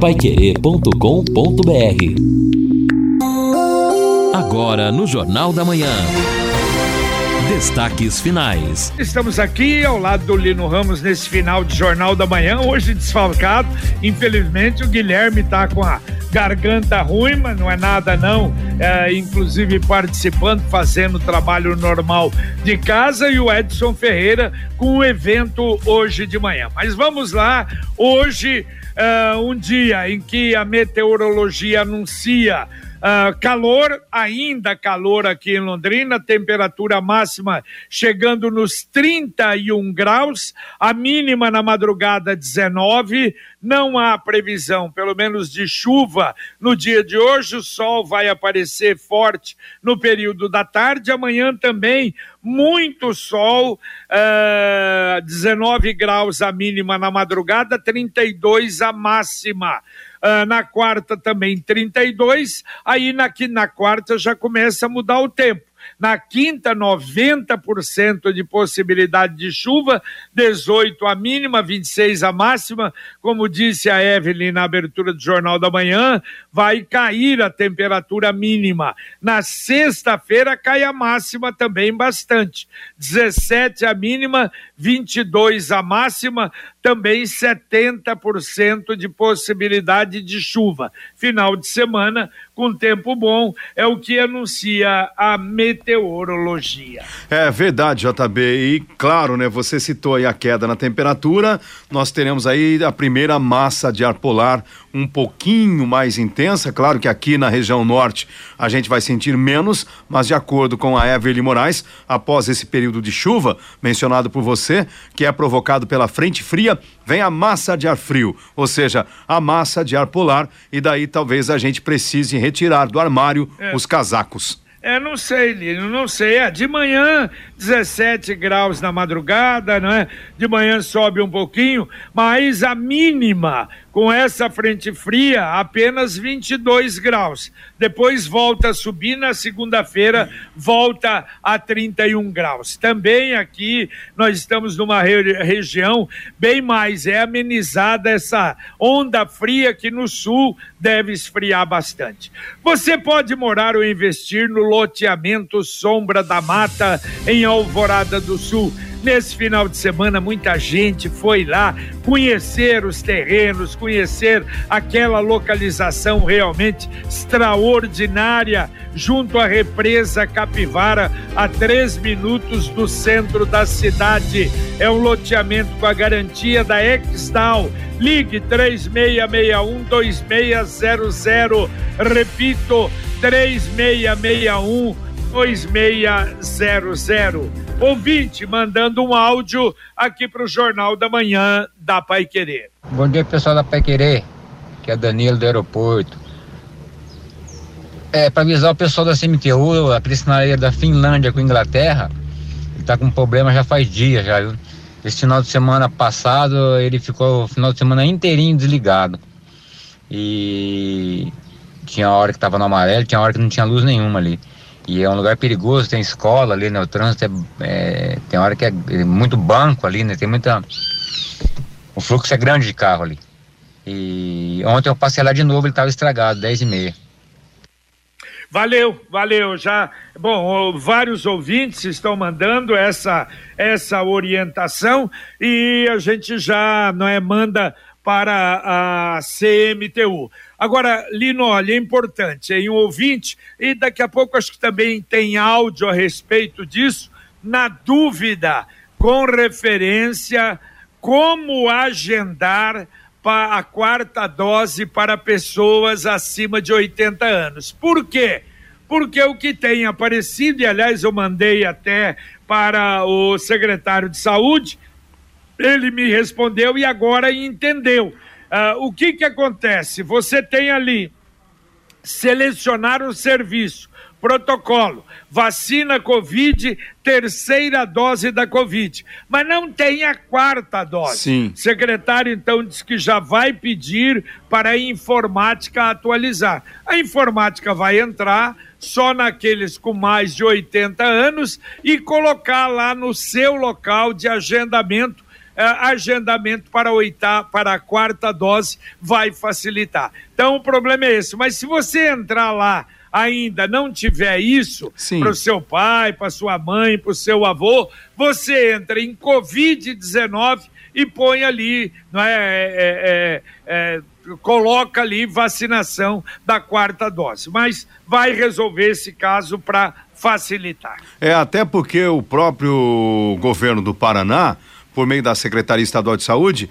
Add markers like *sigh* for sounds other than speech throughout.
paiquerê.com.br Agora no Jornal da Manhã. Destaques finais. Estamos aqui ao lado do Lino Ramos nesse final de Jornal da Manhã, hoje desfalcado. Infelizmente, o Guilherme está com a garganta ruim, mas não é nada não. É, inclusive participando, fazendo o trabalho normal de casa e o Edson Ferreira com o evento hoje de manhã. Mas vamos lá, hoje é um dia em que a meteorologia anuncia Uh, calor, ainda calor aqui em Londrina, temperatura máxima chegando nos 31 graus, a mínima na madrugada 19. Não há previsão, pelo menos de chuva no dia de hoje. O sol vai aparecer forte no período da tarde. Amanhã também muito sol, uh, 19 graus a mínima na madrugada, 32 a máxima. Uh, na quarta também 32, aí na, na quarta já começa a mudar o tempo. Na quinta, 90% de possibilidade de chuva, 18 a mínima, 26 a máxima. Como disse a Evelyn na abertura do Jornal da Manhã, vai cair a temperatura mínima. Na sexta-feira cai a máxima também bastante. 17 a mínima, 22 a máxima, também 70% de possibilidade de chuva. Final de semana com tempo bom, é o que anuncia a meteorologia. É verdade, JB. E claro, né, você citou aí a queda na temperatura, nós teremos aí a primeira massa de ar polar um pouquinho mais intensa. Claro que aqui na região norte a gente vai sentir menos, mas de acordo com a Everly Moraes, após esse período de chuva mencionado por você, que é provocado pela frente fria, vem a massa de ar frio, ou seja, a massa de ar polar, e daí talvez a gente precise retirar do armário é. os casacos. É, não sei, Lino, não sei. É, de manhã, 17 graus na madrugada, não é? De manhã sobe um pouquinho, mas a mínima com essa frente fria, apenas 22 graus. Depois volta a subir, na segunda-feira volta a 31 graus. Também aqui nós estamos numa re região bem mais é amenizada essa onda fria que no sul deve esfriar bastante. Você pode morar ou investir no loteamento Sombra da Mata em Alvorada do Sul Nesse final de semana, muita gente foi lá conhecer os terrenos, conhecer aquela localização realmente extraordinária, junto à represa Capivara, a três minutos do centro da cidade. É um loteamento com a garantia da Exdal. Ligue 3661 2600. Repito, 3661 2600 ouvinte mandando um áudio aqui para o Jornal da Manhã da Pai Querer. Bom dia, pessoal da Pai Querer, que é Danilo do aeroporto. É, para avisar o pessoal da CMTU, a cristinaria da Finlândia com Inglaterra, ele tá com problema já faz dias já, viu? Esse final de semana passado, ele ficou o final de semana inteirinho desligado. E tinha hora que tava no amarelo, tinha hora que não tinha luz nenhuma ali. E é um lugar perigoso, tem escola ali, né? O trânsito é, é tem hora que é, é muito banco ali, né? Tem muita. O fluxo é grande de carro ali. E ontem eu passei lá de novo, ele estava estragado, 10 e meia. Valeu, valeu. Já, bom, vários ouvintes estão mandando essa essa orientação e a gente já não é manda para a CMTU. Agora, Lino, olha, é importante, em um ouvinte, e daqui a pouco acho que também tem áudio a respeito disso, na dúvida, com referência como agendar a quarta dose para pessoas acima de 80 anos. Por quê? Porque o que tem aparecido, e aliás eu mandei até para o secretário de saúde, ele me respondeu e agora entendeu. Uh, o que que acontece? Você tem ali selecionar um serviço, protocolo, vacina Covid, terceira dose da Covid, mas não tem a quarta dose. Sim. O secretário então diz que já vai pedir para a informática atualizar. A informática vai entrar só naqueles com mais de 80 anos e colocar lá no seu local de agendamento agendamento para, oita, para a quarta dose vai facilitar. Então o problema é esse. Mas se você entrar lá ainda não tiver isso para o seu pai, para sua mãe, para o seu avô, você entra em Covid-19 e põe ali, não é, é, é, é coloca ali vacinação da quarta dose. Mas vai resolver esse caso para facilitar. É, até porque o próprio governo do Paraná por meio da Secretaria Estadual de Saúde,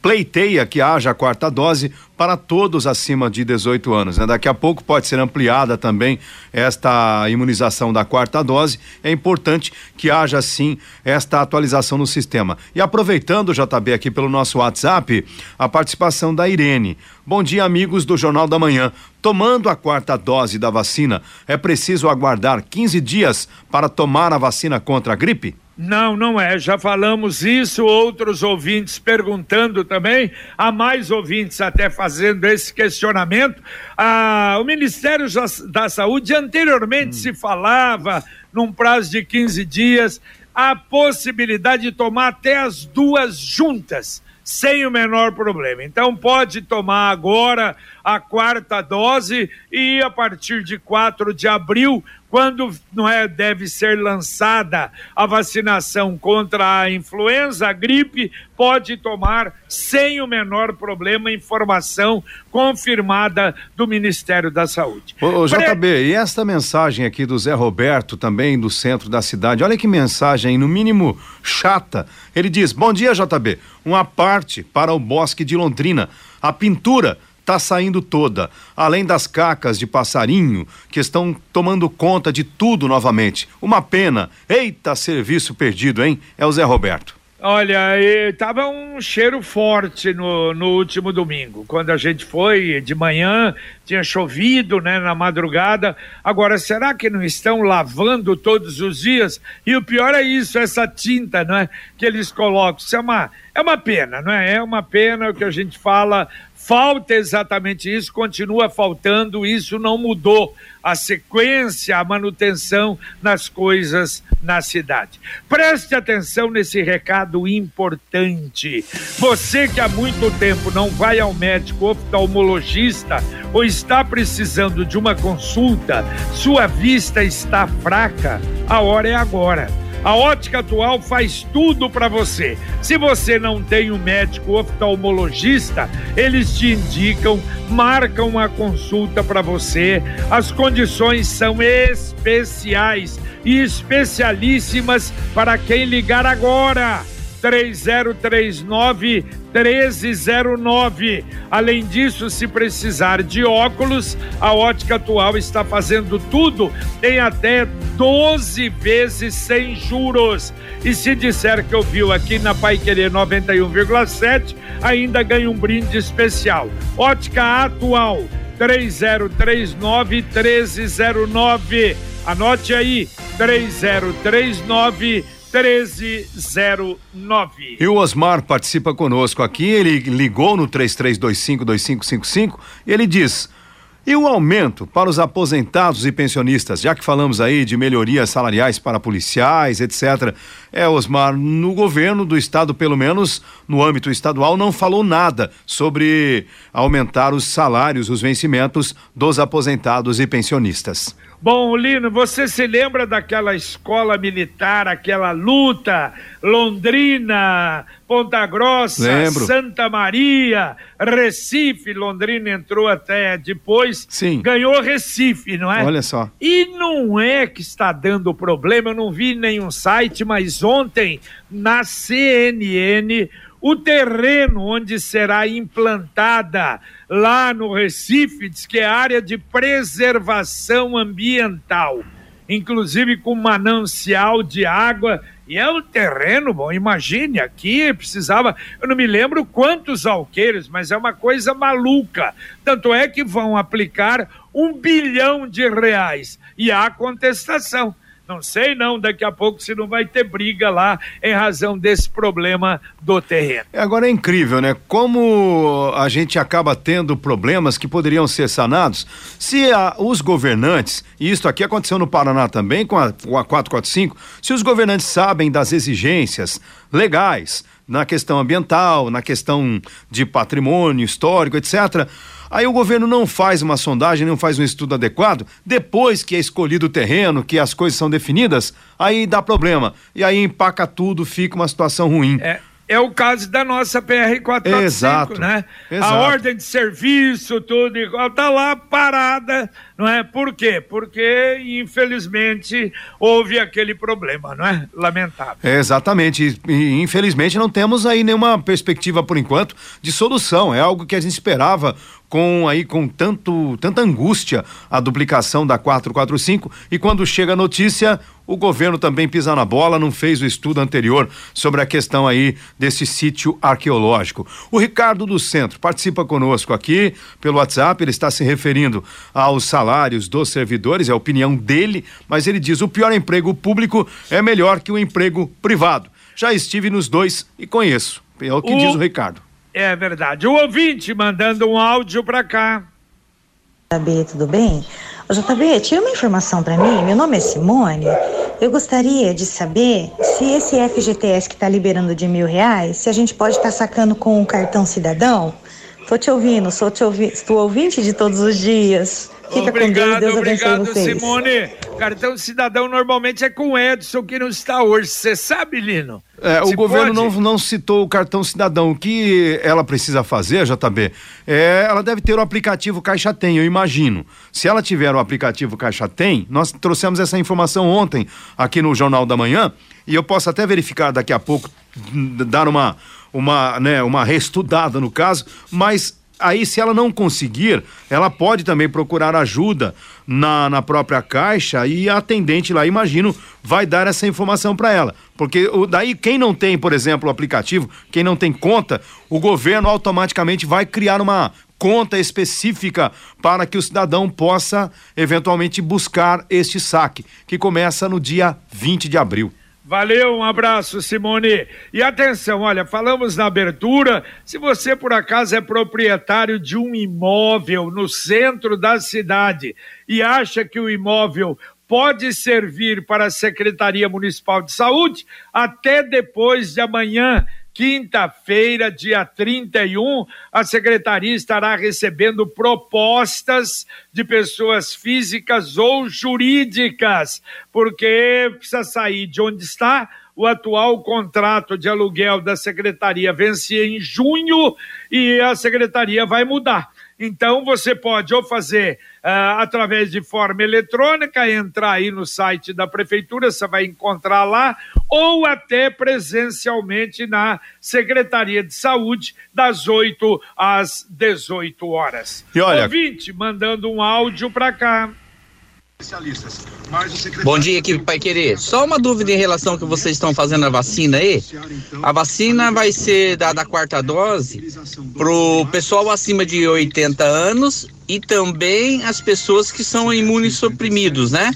pleiteia que haja a quarta dose para todos acima de 18 anos. Né? Daqui a pouco pode ser ampliada também esta imunização da quarta dose. É importante que haja sim esta atualização no sistema. E aproveitando, JB, aqui pelo nosso WhatsApp, a participação da Irene. Bom dia, amigos do Jornal da Manhã. Tomando a quarta dose da vacina, é preciso aguardar 15 dias para tomar a vacina contra a gripe? Não, não é. Já falamos isso, outros ouvintes perguntando também, há mais ouvintes até fazendo esse questionamento. Ah, o Ministério da Saúde anteriormente hum. se falava, num prazo de 15 dias, a possibilidade de tomar até as duas juntas sem o menor problema. Então pode tomar agora a quarta dose e a partir de 4 de abril quando não é, deve ser lançada a vacinação contra a influenza, a gripe, pode tomar sem o menor problema informação confirmada do Ministério da Saúde. Ô, ô JB, e esta mensagem aqui do Zé Roberto, também do centro da cidade, olha que mensagem, no mínimo chata. Ele diz: Bom dia, JB. Uma parte para o Bosque de Londrina. A pintura está saindo toda, além das cacas de passarinho que estão tomando conta de tudo novamente. Uma pena. Eita, serviço perdido, hein? É o Zé Roberto. Olha, estava um cheiro forte no, no último domingo. Quando a gente foi de manhã, tinha chovido né, na madrugada. Agora, será que não estão lavando todos os dias? E o pior é isso, essa tinta não é, que eles colocam. Isso é uma, é uma pena, não é? É uma pena o que a gente fala Falta exatamente isso, continua faltando, isso não mudou a sequência, a manutenção nas coisas na cidade. Preste atenção nesse recado importante. Você que há muito tempo não vai ao médico oftalmologista ou está precisando de uma consulta, sua vista está fraca, a hora é agora. A ótica atual faz tudo para você. Se você não tem um médico oftalmologista, eles te indicam, marcam uma consulta para você. As condições são especiais e especialíssimas para quem ligar agora. 3039 1309. Além disso, se precisar de óculos, a Ótica Atual está fazendo tudo em até 12 vezes sem juros. E se disser que ouviu aqui na Pai Querer 91,7, ainda ganha um brinde especial. Ótica Atual 3039 1309. Anote aí 3039 1309. E o Osmar participa conosco aqui, ele ligou no 33252555 e ele diz: e o aumento para os aposentados e pensionistas, já que falamos aí de melhorias salariais para policiais, etc. É, Osmar, no governo do estado, pelo menos no âmbito estadual, não falou nada sobre aumentar os salários, os vencimentos dos aposentados e pensionistas. Bom, Lino, você se lembra daquela escola militar, aquela luta, Londrina, Ponta Grossa, Lembro. Santa Maria, Recife, Londrina entrou até depois, Sim. ganhou Recife, não é? Olha só. E não é que está dando problema, eu não vi nenhum site, mas ontem na CNN o terreno onde será implantada lá no Recife, diz que é área de preservação ambiental, inclusive com manancial de água. E é um terreno, bom, imagine, aqui precisava, eu não me lembro quantos alqueires, mas é uma coisa maluca. Tanto é que vão aplicar um bilhão de reais. E há contestação Não sei não, daqui a pouco se não vai ter briga lá em razão desse problema do terreno. Agora é incrível, né? Como a gente acaba tendo problemas que poderiam ser sanados se a, os governantes, e isso aqui aconteceu no Paraná também com a, com a 445, se os governantes sabem das exigências legais na questão ambiental, na questão de patrimônio histórico, etc. Aí o governo não faz uma sondagem, não faz um estudo adequado, depois que é escolhido o terreno, que as coisas são definidas, aí dá problema. E aí empaca tudo, fica uma situação ruim. É, é o caso da nossa PR-445, Exato, né? exato. A ordem de serviço, tudo igual, tá lá parada, não é? Por quê? Porque, infelizmente, houve aquele problema, não é? Lamentável. É, exatamente. E, e, infelizmente não temos aí nenhuma perspectiva por enquanto de solução. É algo que a gente esperava com aí com tanto tanta angústia a duplicação da 445 e quando chega a notícia o governo também pisa na bola, não fez o estudo anterior sobre a questão aí desse sítio arqueológico. O Ricardo do Centro participa conosco aqui pelo WhatsApp, ele está se referindo aos salários dos servidores, é a opinião dele, mas ele diz o pior emprego público é melhor que o emprego privado. Já estive nos dois e conheço. É o que o... diz o Ricardo. É verdade. O ouvinte mandando um áudio para cá. JB, tudo bem? Ô, JB, tira uma informação para mim. Meu nome é Simone. Eu gostaria de saber se esse FGTS que está liberando de mil reais, se a gente pode estar tá sacando com um cartão cidadão. Tô te ouvindo, sou te ouvi, estou ouvinte de todos os dias. Fica obrigado, com Deus, obrigado, vocês. Simone. Cartão cidadão normalmente é com o Edson que não está hoje. Você sabe, Lino? É, o governo não, não citou o cartão cidadão. O que ela precisa fazer, JB, é, ela deve ter o aplicativo Caixa Tem, eu imagino. Se ela tiver o aplicativo Caixa Tem, nós trouxemos essa informação ontem aqui no Jornal da Manhã, e eu posso até verificar daqui a pouco, dar uma, uma, né, uma reestudada no caso, mas aí se ela não conseguir, ela pode também procurar ajuda na, na própria caixa e a atendente lá, imagino, vai dar essa informação para ela. Porque o, daí quem não tem, por exemplo, o aplicativo, quem não tem conta, o governo automaticamente vai criar uma conta específica para que o cidadão possa eventualmente buscar este saque, que começa no dia 20 de abril. Valeu, um abraço, Simone. E atenção, olha, falamos na abertura. Se você por acaso é proprietário de um imóvel no centro da cidade e acha que o imóvel pode servir para a Secretaria Municipal de Saúde, até depois de amanhã Quinta-feira, dia 31, a secretaria estará recebendo propostas de pessoas físicas ou jurídicas, porque precisa sair de onde está. O atual contrato de aluguel da secretaria vencia em junho e a secretaria vai mudar. Então você pode ou fazer uh, através de forma eletrônica, entrar aí no site da prefeitura, você vai encontrar lá, ou até presencialmente na Secretaria de Saúde, das 8 às 18 horas. E olha, Ouvinte, mandando um áudio para cá. Bom dia, equipe Pai Querer. Só uma dúvida em relação ao que vocês estão fazendo a vacina aí. A vacina vai ser dada a quarta dose pro pessoal acima de 80 anos e também as pessoas que são imunossuprimidos, né?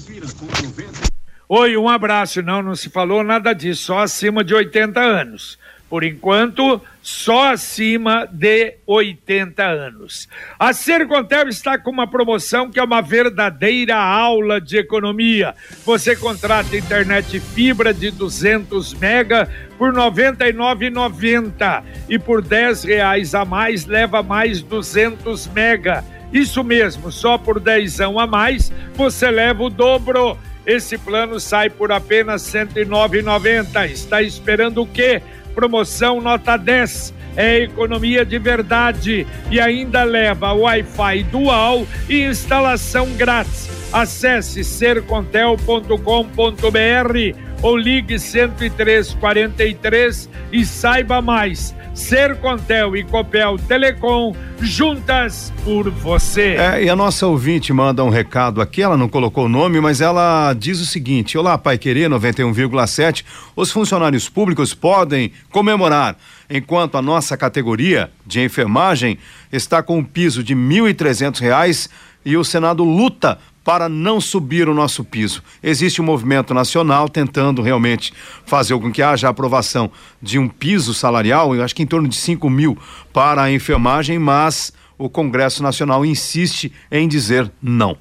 Oi, um abraço. Não, não se falou nada disso, só acima de 80 anos. Por enquanto, só acima de 80 anos. A Sercontel está com uma promoção que é uma verdadeira aula de economia. Você contrata internet fibra de 200 mega por R$ 99,90 e por R$ reais a mais leva mais 200 mega. Isso mesmo, só por dezão a mais você leva o dobro. Esse plano sai por apenas R$ 109,90. Está esperando o quê? Promoção nota 10 é economia de verdade e ainda leva Wi-Fi dual e instalação grátis. Acesse sercontel.com.br ou ligue 10343 e saiba mais. Sercontel e Copel Telecom, juntas por você. É, e a nossa ouvinte manda um recado aqui, ela não colocou o nome, mas ela diz o seguinte: Olá, Pai Querer 91,7. Os funcionários públicos podem comemorar, enquanto a nossa categoria de enfermagem está com um piso de R$ 1.300 e o Senado luta para não subir o nosso piso. Existe um movimento nacional tentando realmente fazer com que haja aprovação de um piso salarial, eu acho que em torno de 5 mil para a enfermagem, mas o Congresso Nacional insiste em dizer não.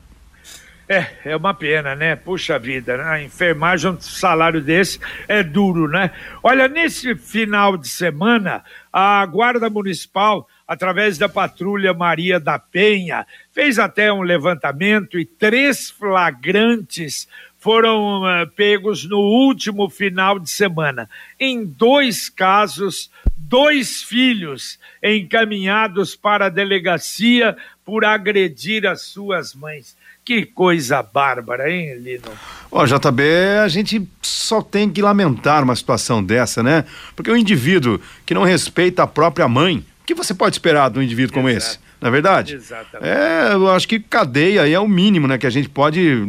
É, é uma pena, né? Puxa vida, né? A enfermagem, um salário desse é duro, né? Olha, nesse final de semana, a Guarda Municipal, através da Patrulha Maria da Penha, fez até um levantamento e três flagrantes foram uh, pegos no último final de semana. Em dois casos, dois filhos encaminhados para a delegacia por agredir as suas mães. Que coisa bárbara, hein, Lino? Ó, JB, a gente só tem que lamentar uma situação dessa, né? Porque o indivíduo que não respeita a própria mãe, o que você pode esperar de um indivíduo como Exato. esse? Na é verdade? Exatamente. É, eu acho que cadeia é o mínimo, né? Que a gente pode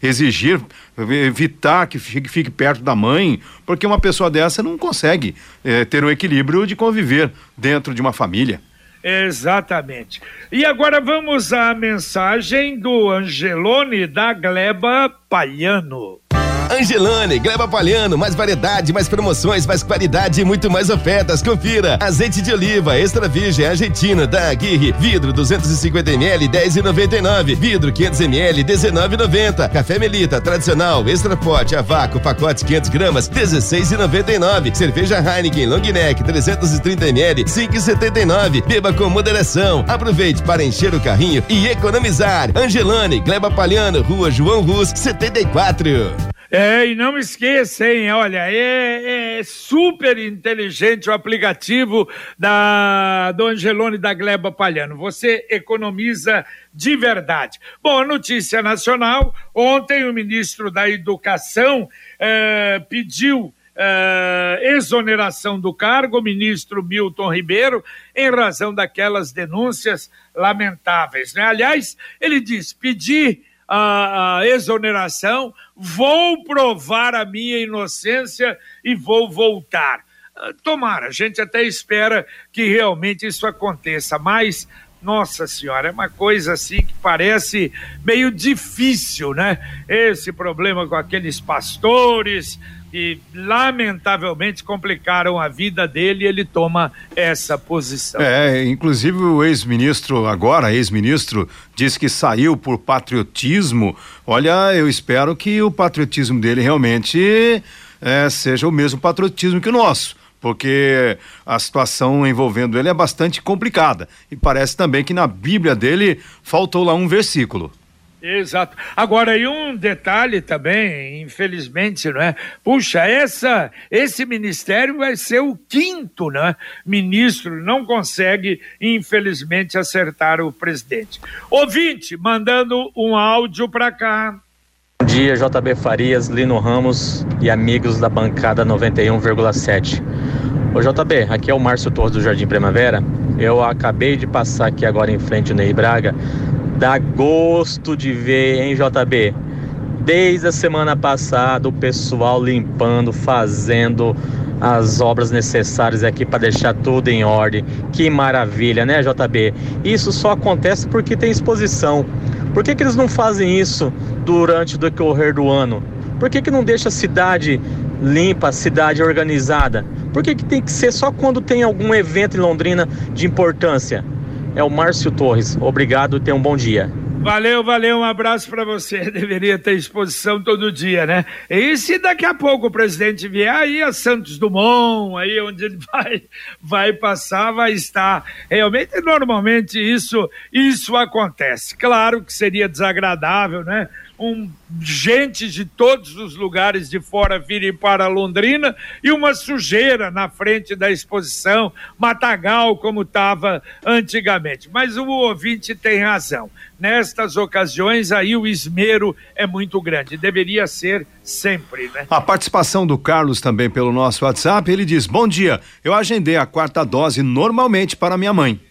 exigir, evitar que fique, fique perto da mãe, porque uma pessoa dessa não consegue é, ter o equilíbrio de conviver dentro de uma família. Exatamente. E agora vamos à mensagem do Angelone da Gleba Palhano. Angelone, Gleba Palhano, mais variedade, mais promoções, mais qualidade e muito mais ofertas. Confira. Azeite de oliva extra virgem argentina da Aguirre, vidro 250 ml 10,99, vidro 500 ml 19,90. Café Melita tradicional extra forte a vácuo pacote 500 gramas 16,99. Cerveja Heineken Long Neck 330 ml 5,79. Beba com moderação. Aproveite para encher o carrinho e economizar. Angelone, Gleba Palhano, Rua João Rus 74. É, e não esqueçam, olha, é, é, super inteligente o aplicativo da, do Angelone da Gleba Palhano. Você economiza de verdade. Bom, notícia nacional: ontem o ministro da Educação é, pediu é, exoneração do cargo, o ministro Milton Ribeiro, em razão daquelas denúncias lamentáveis. Né? Aliás, ele diz: pedir a, a exoneração, vou provar a minha inocência e vou voltar. Ah, tomara, a gente até espera que realmente isso aconteça, mas nossa senhora, é uma coisa assim que parece meio difícil, né? Esse problema com aqueles pastores, e lamentavelmente complicaram a vida dele e ele toma essa posição. É, inclusive o ex-ministro, agora ex-ministro, disse que saiu por patriotismo. Olha, eu espero que o patriotismo dele realmente é, seja o mesmo patriotismo que o nosso porque a situação envolvendo ele é bastante complicada. E parece também que na Bíblia dele faltou lá um versículo. Exato. Agora, e um detalhe também, infelizmente, não é? Puxa, essa, esse ministério vai ser o quinto, né? Ministro não consegue, infelizmente, acertar o presidente. Ouvinte, mandando um áudio para cá. Bom dia, JB Farias, Lino Ramos e amigos da bancada 91,7. Ô JB, aqui é o Márcio Torres do Jardim Primavera. Eu acabei de passar aqui agora em frente ao Ney Braga Dá gosto de ver, hein, JB? Desde a semana passada, o pessoal limpando, fazendo as obras necessárias aqui para deixar tudo em ordem. Que maravilha, né, JB? Isso só acontece porque tem exposição. Por que, que eles não fazem isso durante o decorrer do ano? Por que, que não deixa a cidade limpa, a cidade organizada? Por que, que tem que ser só quando tem algum evento em Londrina de importância? É o Márcio Torres. Obrigado e tenha um bom dia. Valeu, valeu, um abraço para você. *laughs* Deveria ter exposição todo dia, né? E se daqui a pouco o presidente vier aí a Santos Dumont, aí onde ele *laughs* vai, vai passar, vai estar. Realmente, normalmente isso, isso acontece. Claro que seria desagradável, né? Um, gente de todos os lugares de fora virem para Londrina e uma sujeira na frente da exposição, matagal como estava antigamente. Mas o ouvinte tem razão. Nestas ocasiões aí o esmero é muito grande, deveria ser sempre, né? A participação do Carlos também pelo nosso WhatsApp, ele diz: "Bom dia, eu agendei a quarta dose normalmente para minha mãe.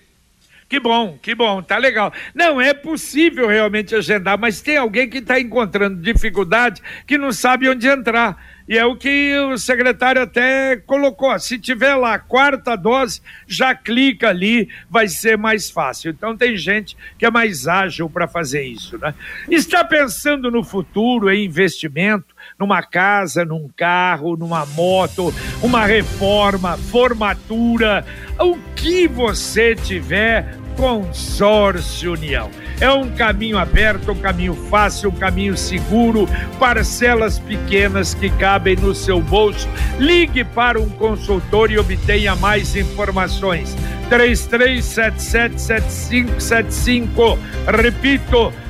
Que bom, que bom, tá legal. Não é possível realmente agendar, mas tem alguém que está encontrando dificuldade que não sabe onde entrar. E é o que o secretário até colocou. Se tiver lá a quarta dose, já clica ali, vai ser mais fácil. Então tem gente que é mais ágil para fazer isso, né? Está pensando no futuro, em investimento, numa casa, num carro, numa moto, uma reforma, formatura, o que você tiver, Consórcio União. É um caminho aberto, um caminho fácil, um caminho seguro, parcelas pequenas que cabem no seu bolso. Ligue para um consultor e obtenha mais informações. 33777575. Repito, 33777575,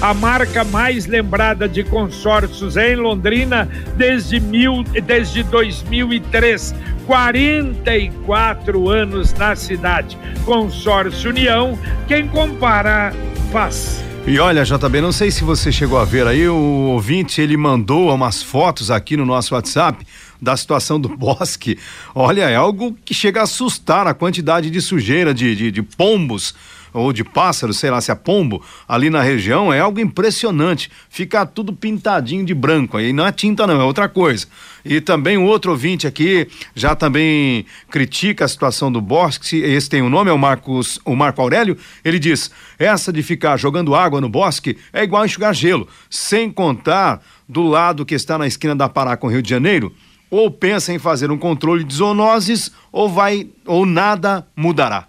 a marca mais lembrada de consórcios em Londrina desde, mil, desde 2003. 44 anos na cidade. Consórcio União, quem compara, faz. E olha, JB, não sei se você chegou a ver aí, o ouvinte, ele mandou umas fotos aqui no nosso WhatsApp da situação do *laughs* bosque. Olha, é algo que chega a assustar a quantidade de sujeira, de, de, de pombos ou de pássaros, sei lá se é pombo, ali na região, é algo impressionante. Fica tudo pintadinho de branco. Aí não é tinta, não, é outra coisa. E também o outro ouvinte aqui já também critica a situação do bosque. Esse tem o um nome, é o Marcos, o Marco Aurélio. Ele diz: essa de ficar jogando água no bosque é igual enxugar gelo, sem contar do lado que está na esquina da Pará com o Rio de Janeiro. Ou pensa em fazer um controle de zoonoses, ou vai, ou nada mudará.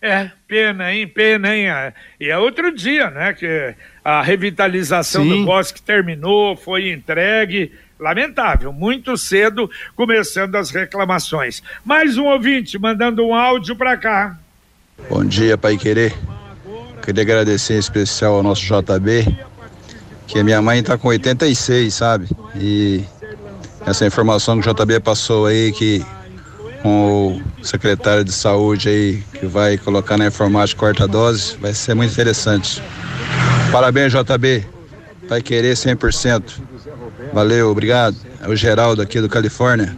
É, pena, hein? Pena, hein? E é outro dia, né? Que a revitalização Sim. do bosque terminou, foi entregue. Lamentável, muito cedo começando as reclamações. Mais um ouvinte mandando um áudio para cá. Bom dia, Pai Querer. Queria agradecer em especial ao nosso JB, que a minha mãe está com 86, sabe? E essa informação que o JB passou aí, que com o secretário de saúde aí, que vai colocar na informática quarta dose, vai ser muito interessante. Parabéns, JB. Vai querer 100%. Valeu, obrigado. É o Geraldo aqui do Califórnia.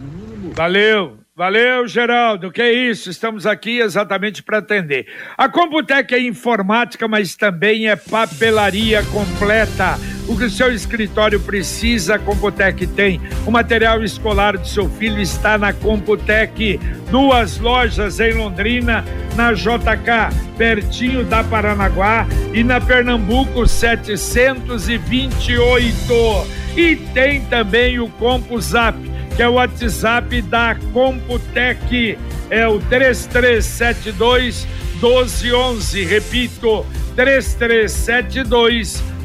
Valeu. Valeu, Geraldo. Que isso, estamos aqui exatamente para atender. A Computec é informática, mas também é papelaria completa. O que o seu escritório precisa, a Computec tem. O material escolar do seu filho está na Computec. Duas lojas em Londrina, na JK, pertinho da Paranaguá, e na Pernambuco 728. E tem também o CompuZap que é o WhatsApp da Computec, é o 3372 1211. Repito, 3372 1211.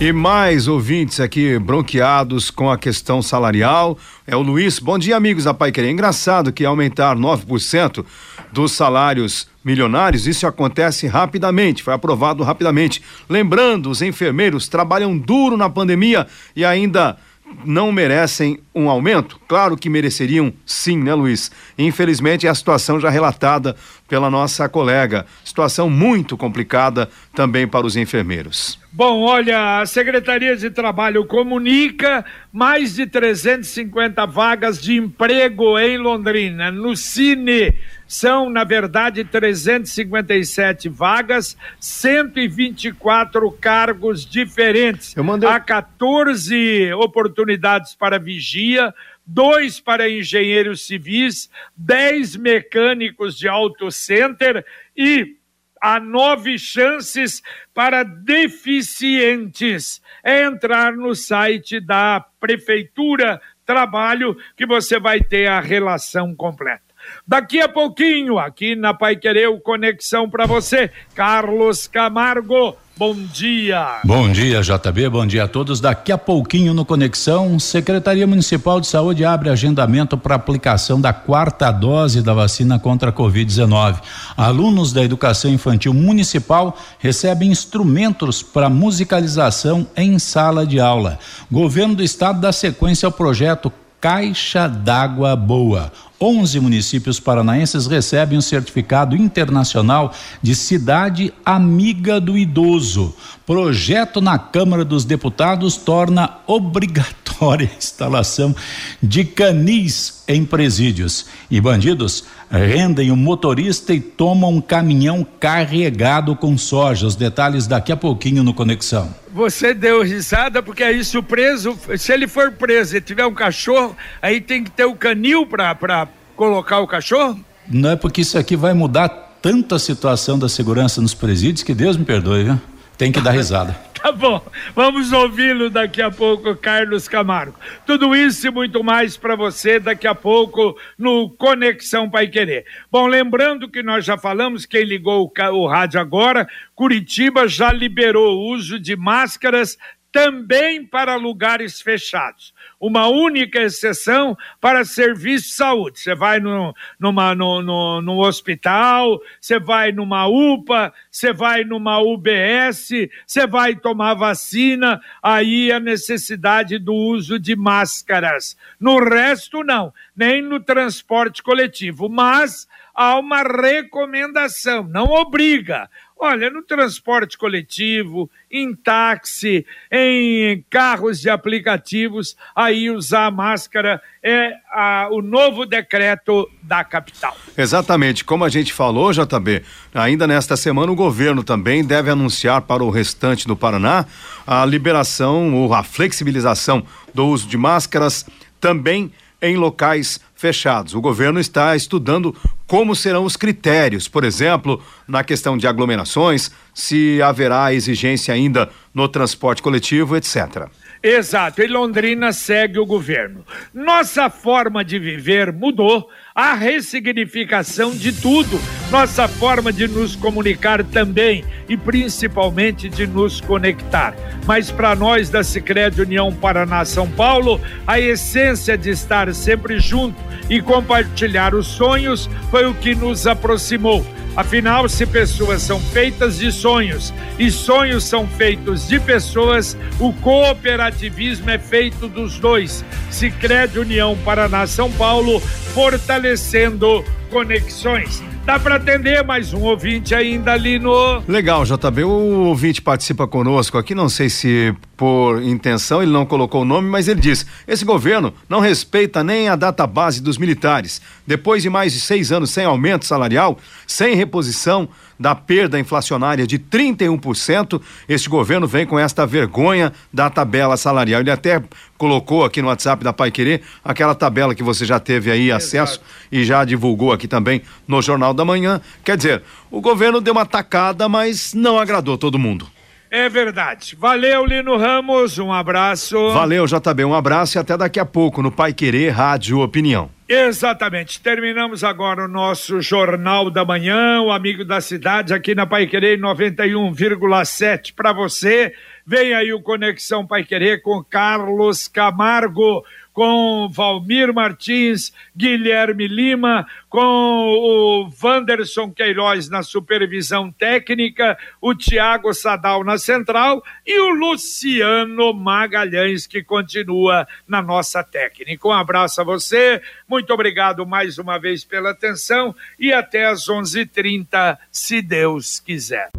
E mais ouvintes aqui bronqueados com a questão salarial. É o Luiz. Bom dia, amigos da Pai Querer. Engraçado que aumentar 9% dos salários milionários, isso acontece rapidamente, foi aprovado rapidamente. Lembrando, os enfermeiros trabalham duro na pandemia e ainda não merecem um aumento? Claro que mereceriam sim, né, Luiz? Infelizmente é a situação já relatada pela nossa colega. Situação muito complicada também para os enfermeiros. Bom, olha, a Secretaria de Trabalho comunica mais de 350 vagas de emprego em Londrina. No Cine são, na verdade, 357 vagas, 124 cargos diferentes. Eu mandei... Há 14 oportunidades para vigia, dois para engenheiros civis, 10 mecânicos de auto center e há nove chances para deficientes. É entrar no site da Prefeitura Trabalho que você vai ter a relação completa. Daqui a pouquinho, aqui na Pai Querer, Conexão para você, Carlos Camargo. Bom dia. Bom dia, JB. Bom dia a todos. Daqui a pouquinho no Conexão, Secretaria Municipal de Saúde abre agendamento para aplicação da quarta dose da vacina contra a Covid-19. Alunos da Educação Infantil Municipal recebem instrumentos para musicalização em sala de aula. Governo do Estado dá sequência ao projeto Caixa d'Água Boa. 11 municípios paranaenses recebem o certificado internacional de cidade amiga do idoso. Projeto na Câmara dos Deputados torna obrigatória a instalação de canis em presídios. E bandidos rendem o motorista e tomam um caminhão carregado com soja. Os detalhes daqui a pouquinho no Conexão. Você deu risada porque aí se o preso, se ele for preso e tiver um cachorro, aí tem que ter o canil para colocar o cachorro? Não é porque isso aqui vai mudar tanto a situação da segurança nos presídios que Deus me perdoe, viu? Tem que dar *laughs* risada. Tá bom, vamos ouvi-lo daqui a pouco, Carlos Camargo. Tudo isso e muito mais para você daqui a pouco no Conexão Pai Querer. Bom, lembrando que nós já falamos, quem ligou o, o rádio agora, Curitiba já liberou o uso de máscaras também para lugares fechados uma única exceção para serviço de saúde. Você vai no, numa, no, no, no hospital, você vai numa UPA, você vai numa UBS, você vai tomar vacina, aí a necessidade do uso de máscaras. No resto, não, nem no transporte coletivo. Mas há uma recomendação, não obriga. Olha, no transporte coletivo, em táxi, em carros de aplicativos, aí usar máscara é a, o novo decreto da capital. Exatamente. Como a gente falou, JB, ainda nesta semana o governo também deve anunciar para o restante do Paraná a liberação ou a flexibilização do uso de máscaras também em locais fechados. O governo está estudando como serão os critérios, por exemplo, na questão de aglomerações, se haverá exigência ainda no transporte coletivo, etc. Exato, e Londrina segue o governo. Nossa forma de viver mudou, a ressignificação de tudo, nossa forma de nos comunicar também e principalmente de nos conectar. Mas para nós da Sicredi União Paraná São Paulo, a essência de estar sempre junto e compartilhar os sonhos foi o que nos aproximou Afinal, se pessoas são feitas de sonhos e sonhos são feitos de pessoas, o cooperativismo é feito dos dois. Se crede União Paraná São Paulo, fortalecendo conexões. Dá para atender mais um ouvinte ainda ali no. Legal, JB. O ouvinte participa conosco aqui, não sei se por intenção ele não colocou o nome, mas ele diz: esse governo não respeita nem a data base dos militares. Depois de mais de seis anos sem aumento salarial, sem reposição, da perda inflacionária de 31%, este governo vem com esta vergonha da tabela salarial. Ele até colocou aqui no WhatsApp da Pai Querer aquela tabela que você já teve aí acesso e já divulgou aqui também no Jornal da Manhã. Quer dizer, o governo deu uma tacada, mas não agradou todo mundo. É verdade. Valeu, Lino Ramos. Um abraço. Valeu, JB. Um abraço e até daqui a pouco no Pai Querer Rádio Opinião. Exatamente. Terminamos agora o nosso Jornal da Manhã, o Amigo da Cidade, aqui na Pai Querer 91,7 para você. Vem aí o Conexão Pai Querer com Carlos Camargo com Valmir Martins, Guilherme Lima, com o Wanderson Queiroz na supervisão técnica, o Tiago Sadal na central e o Luciano Magalhães que continua na nossa técnica. Um abraço a você, muito obrigado mais uma vez pela atenção e até às 11:30, se Deus quiser.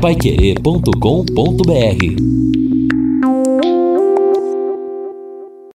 Paiquerê.com.br